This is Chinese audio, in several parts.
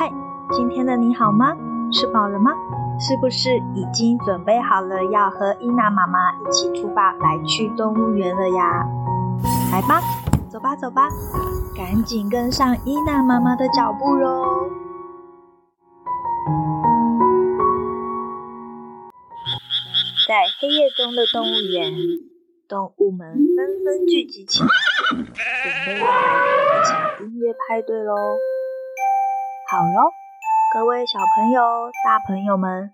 嗨，今天的你好吗？吃饱了吗？是不是已经准备好了要和伊娜妈妈一起出发来去动物园了呀？来吧，走吧，走吧，赶紧跟上伊娜妈妈的脚步喽！在黑夜中的动物园，动物们纷纷聚集起来，准备来一场音乐派对喽！好喽，各位小朋友、大朋友们，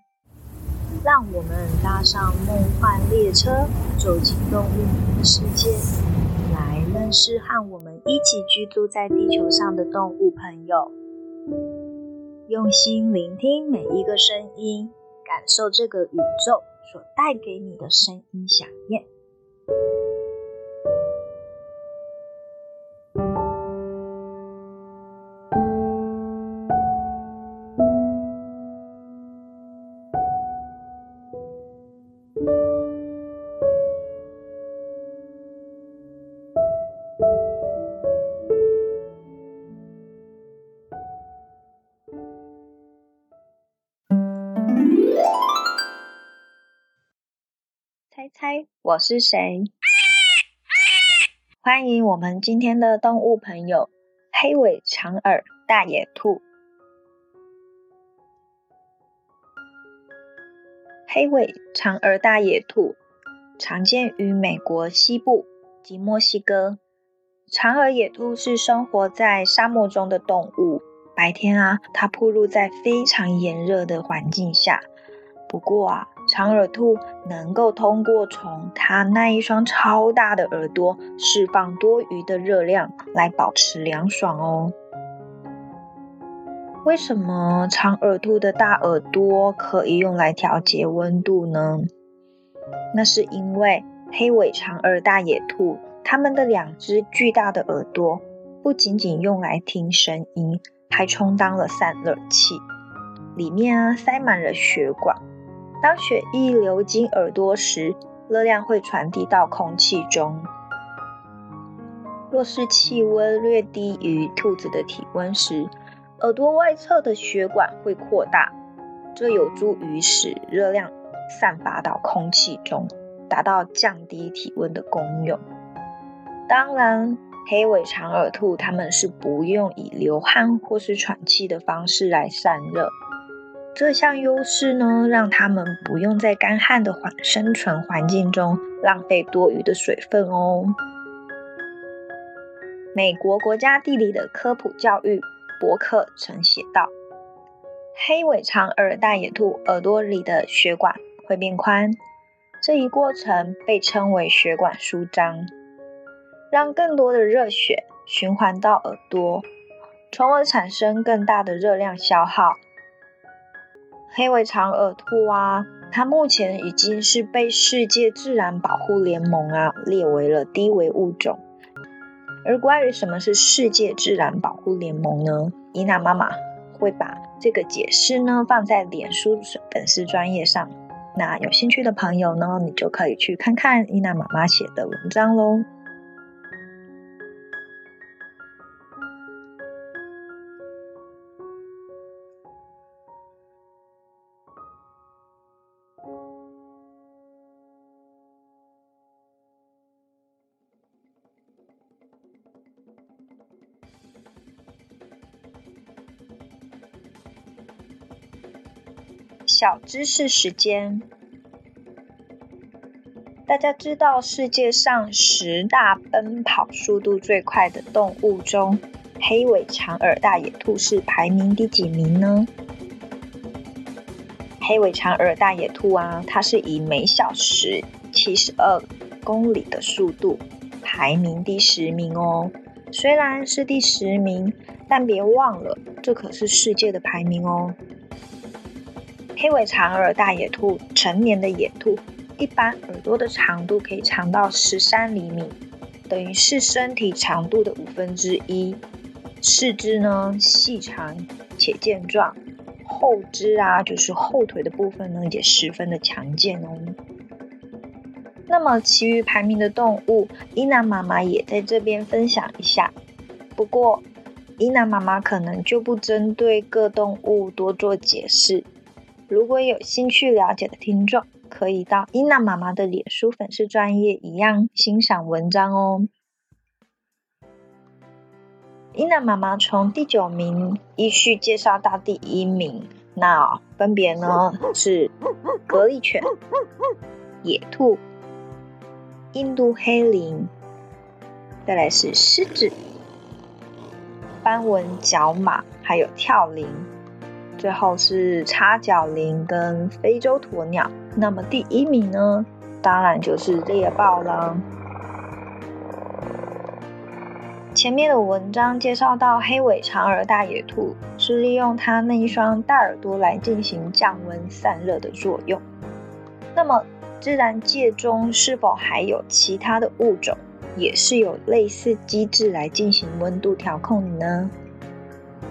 让我们搭上梦幻列车，走进动物的世界，来认识和我们一起居住在地球上的动物朋友，用心聆听每一个声音，感受这个宇宙。所带给你的声音饗宴。是谁？欢迎我们今天的动物朋友——黑尾长耳大野兔。黑尾长耳大野兔常见于美国西部及墨西哥。长耳野兔是生活在沙漠中的动物，白天啊，它暴露在非常炎热的环境下。不过啊，长耳兔能够通过从它那一双超大的耳朵释放多余的热量来保持凉爽哦。为什么长耳兔的大耳朵可以用来调节温度呢？那是因为黑尾长耳大野兔它们的两只巨大的耳朵不仅仅用来听声音，还充当了散热器，里面啊塞满了血管。当血液流经耳朵时，热量会传递到空气中。若是气温略低于兔子的体温时，耳朵外侧的血管会扩大，这有助于使热量散发到空气中，达到降低体温的功用。当然，黑尾长耳兔它们是不用以流汗或是喘气的方式来散热。这项优势呢，让它们不用在干旱的环生存环境中浪费多余的水分哦。美国国家地理的科普教育博客曾写道：黑尾长耳大野兔耳朵里的血管会变宽，这一过程被称为血管舒张，让更多的热血循环到耳朵，从而产生更大的热量消耗。黑尾长耳兔啊，它目前已经是被世界自然保护联盟啊列为了低危物种。而关于什么是世界自然保护联盟呢？伊娜妈妈会把这个解释呢放在脸书粉丝专业上，那有兴趣的朋友呢，你就可以去看看伊娜妈妈写的文章喽。小知识时间，大家知道世界上十大奔跑速度最快的动物中，黑尾长耳大野兔是排名第几名呢？黑尾长耳大野兔啊，它是以每小时七十二公里的速度排名第十名哦。虽然是第十名，但别忘了，这可是世界的排名哦。黑尾长耳大野兔，成年的野兔，一般耳朵的长度可以长到十三厘米，等于是身体长度的五分之一。四肢呢，细长且健壮，后肢啊，就是后腿的部分呢，也十分的强健哦。那么，其余排名的动物，伊娜妈妈也在这边分享一下。不过，伊娜妈妈可能就不针对各动物多做解释。如果有兴趣了解的听众，可以到伊娜妈妈的脸书粉丝专页一样欣赏文章哦。伊娜妈妈从第九名依序介绍到第一名，那分别呢是格力犬、野兔、印度黑羚，再来是狮子。斑纹角马，还有跳羚，最后是叉角羚跟非洲鸵鸟。那么第一名呢，当然就是猎豹了。前面的文章介绍到，黑尾长耳大野兔是利用它那一双大耳朵来进行降温散热的作用。那么自然界中是否还有其他的物种？也是有类似机制来进行温度调控的呢？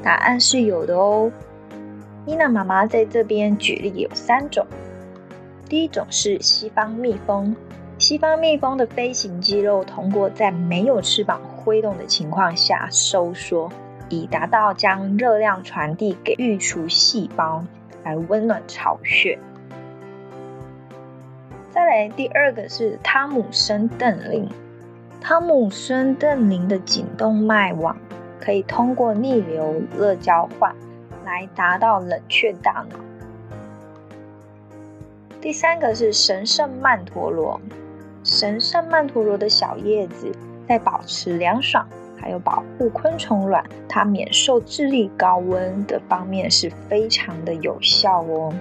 答案是有的哦。伊娜妈妈在这边举例有三种。第一种是西方蜜蜂，西方蜜蜂的飞行肌肉通过在没有翅膀挥动的情况下收缩，以达到将热量传递给育雏细胞，来温暖巢穴。再来第二个是汤姆森邓林。汤姆森邓林的颈动脉网可以通过逆流热交换来达到冷却大脑。第三个是神圣曼陀罗，神圣曼陀罗的小叶子在保持凉爽，还有保护昆虫卵，它免受智力高温的方面是非常的有效哦。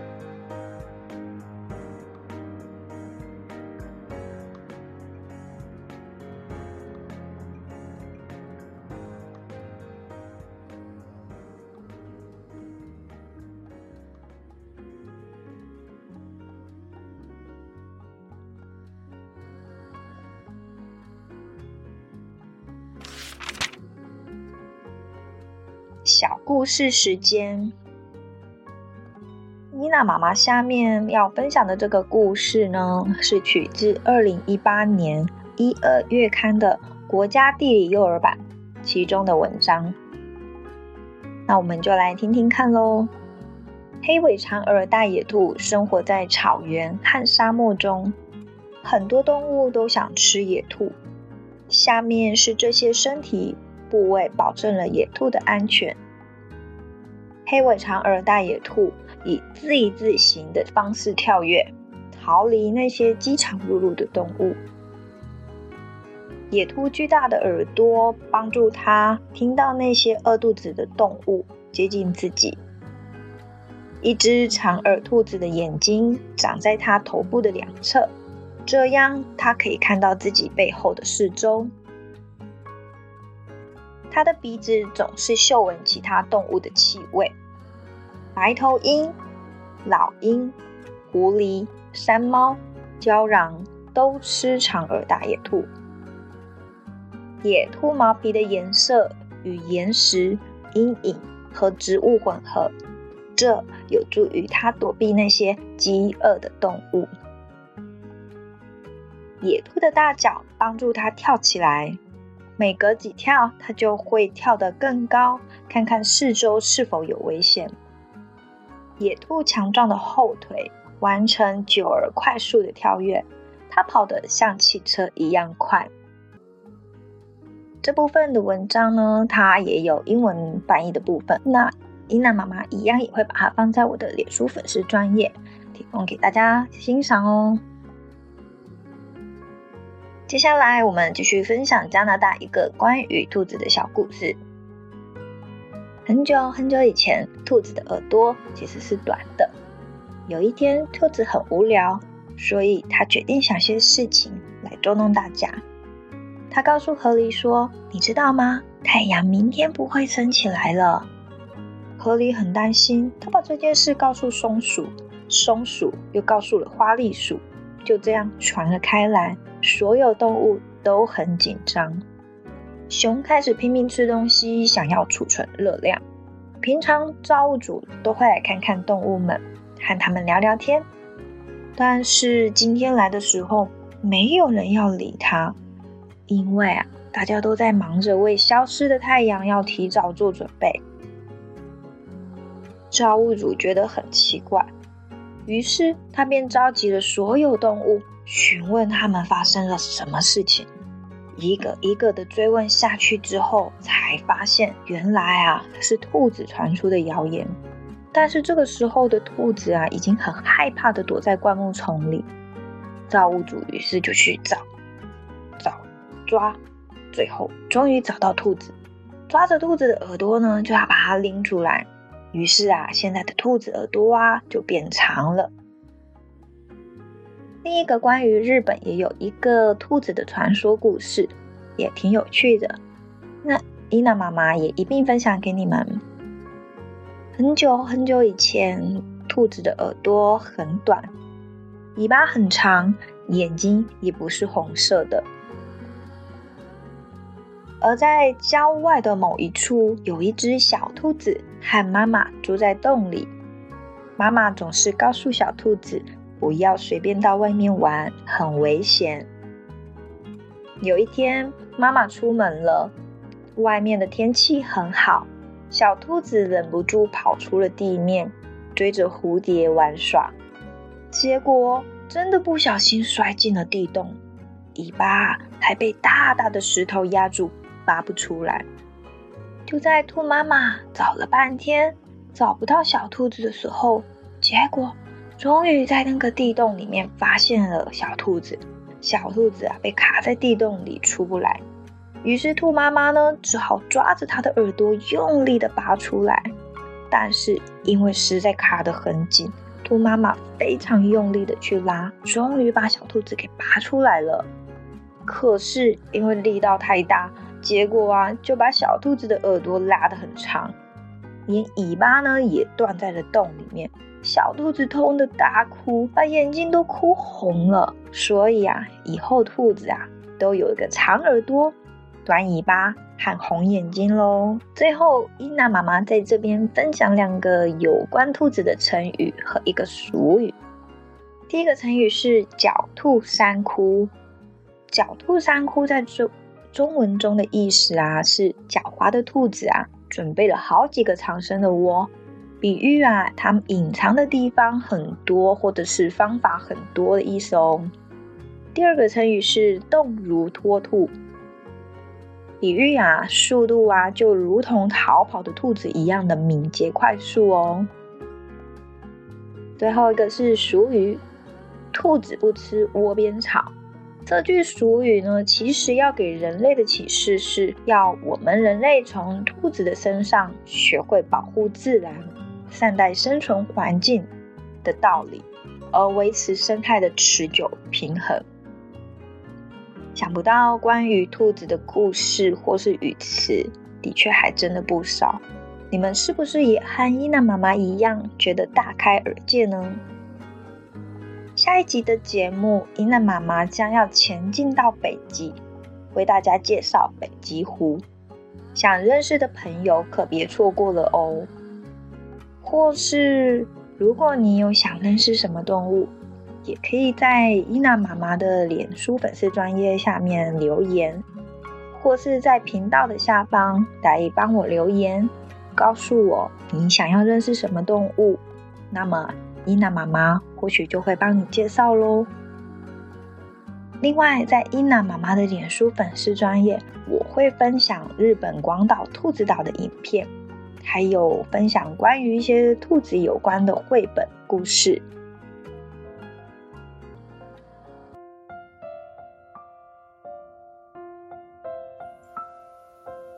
故事时间，妮娜妈妈下面要分享的这个故事呢，是取自二零一八年一二月刊的《国家地理幼儿版》其中的文章。那我们就来听听看喽。黑尾长耳大野兔生活在草原和沙漠中，很多动物都想吃野兔。下面是这些身体部位保证了野兔的安全。黑尾长耳大野兔以 Z 字形的方式跳跃，逃离那些饥肠辘辘的动物。野兔巨大的耳朵帮助它听到那些饿肚子的动物接近自己。一只长耳兔子的眼睛长在它头部的两侧，这样它可以看到自己背后的四周。它的鼻子总是嗅闻其他动物的气味。白头鹰、老鹰、狐狸、山猫、郊狼都吃长耳大野兔。野兔毛皮的颜色与岩石、阴影和植物混合，这有助于它躲避那些饥饿的动物。野兔的大脚帮助它跳起来。每隔几跳，它就会跳得更高，看看四周是否有危险。野兔强壮的后腿完成久而快速的跳跃，它跑得像汽车一样快。这部分的文章呢，它也有英文翻译的部分。那伊娜妈妈一样也会把它放在我的脸书粉丝专页，提供给大家欣赏哦。接下来，我们继续分享加拿大一个关于兔子的小故事。很久很久以前，兔子的耳朵其实是短的。有一天，兔子很无聊，所以他决定想些事情来捉弄大家。他告诉河狸说：“你知道吗？太阳明天不会升起来了。”河狸很担心，他把这件事告诉松鼠，松鼠又告诉了花栗鼠。就这样传了开来，所有动物都很紧张。熊开始拼命吃东西，想要储存热量。平常造物主都会来看看动物们，和他们聊聊天。但是今天来的时候，没有人要理他，因为啊，大家都在忙着为消失的太阳要提早做准备。造物主觉得很奇怪，于是他便召集了所有动物，询问他们发生了什么事情。一个一个的追问下去之后，才发现原来啊是兔子传出的谣言。但是这个时候的兔子啊，已经很害怕的躲在灌木丛里。造物主于是就去找、找、抓，最后终于找到兔子，抓着兔子的耳朵呢，就要把它拎出来。于是啊，现在的兔子耳朵啊就变长了。另一个关于日本也有一个兔子的传说故事，也挺有趣的。那伊娜妈妈也一并分享给你们。很久很久以前，兔子的耳朵很短，尾巴很长，眼睛也不是红色的。而在郊外的某一处，有一只小兔子和妈妈住在洞里。妈妈总是告诉小兔子不要随便到外面玩，很危险。有一天，妈妈出门了，外面的天气很好。小兔子忍不住跑出了地面，追着蝴蝶玩耍，结果真的不小心摔进了地洞，尾巴还被大大的石头压住，拔不出来。就在兔妈妈找了半天，找不到小兔子的时候，结果终于在那个地洞里面发现了小兔子。小兔子啊，被卡在地洞里出不来。于是兔妈妈呢，只好抓着它的耳朵，用力的拔出来。但是因为实在卡得很紧，兔妈妈非常用力的去拉，终于把小兔子给拔出来了。可是因为力道太大，结果啊，就把小兔子的耳朵拉得很长，连尾巴呢也断在了洞里面。小兔子痛得大哭，把眼睛都哭红了。所以啊，以后兔子啊都有一个长耳朵。短尾巴和红眼睛喽。最后，伊娜妈妈在这边分享两个有关兔子的成语和一个俗语。第一个成语是“狡兔三窟”。狡兔三窟在中中文中的意思啊，是狡猾的兔子啊，准备了好几个藏身的窝，比喻啊，它隐藏的地方很多，或者是方法很多的意思哦。第二个成语是“动如脱兔”。比喻啊，速度啊，就如同逃跑的兔子一样的敏捷快速哦。最后一个是俗语：“兔子不吃窝边草。”这句俗语呢，其实要给人类的启示是要我们人类从兔子的身上学会保护自然、善待生存环境的道理，而维持生态的持久平衡。想不到关于兔子的故事或是语词，的确还真的不少。你们是不是也和伊娜妈妈一样，觉得大开耳界呢？下一集的节目，伊娜妈妈将要前进到北极，为大家介绍北极狐。想认识的朋友可别错过了哦。或是如果你有想认识什么动物，也可以在伊娜妈妈的脸书粉丝专页下面留言，或是在频道的下方来帮我留言，告诉我你想要认识什么动物，那么伊娜妈妈或许就会帮你介绍喽。另外，在伊娜妈妈的脸书粉丝专页，我会分享日本广岛兔子岛的影片，还有分享关于一些兔子有关的绘本故事。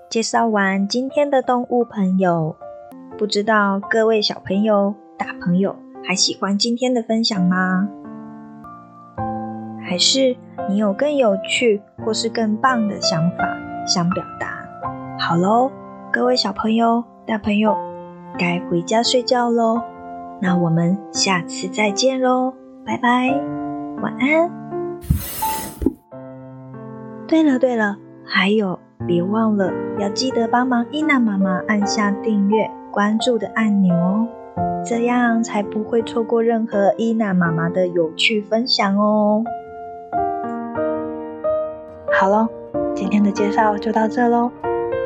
介绍完今天的动物朋友，不知道各位小朋友、大朋友还喜欢今天的分享吗？还是你有更有趣或是更棒的想法想表达？好喽，各位小朋友、大朋友，该回家睡觉喽。那我们下次再见喽，拜拜，晚安。对了对了，还有。别忘了要记得帮忙伊娜妈妈按下订阅、关注的按钮哦，这样才不会错过任何伊娜妈妈的有趣分享哦。好了，今天的介绍就到这喽。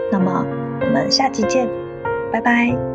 那么我们下期见，拜拜。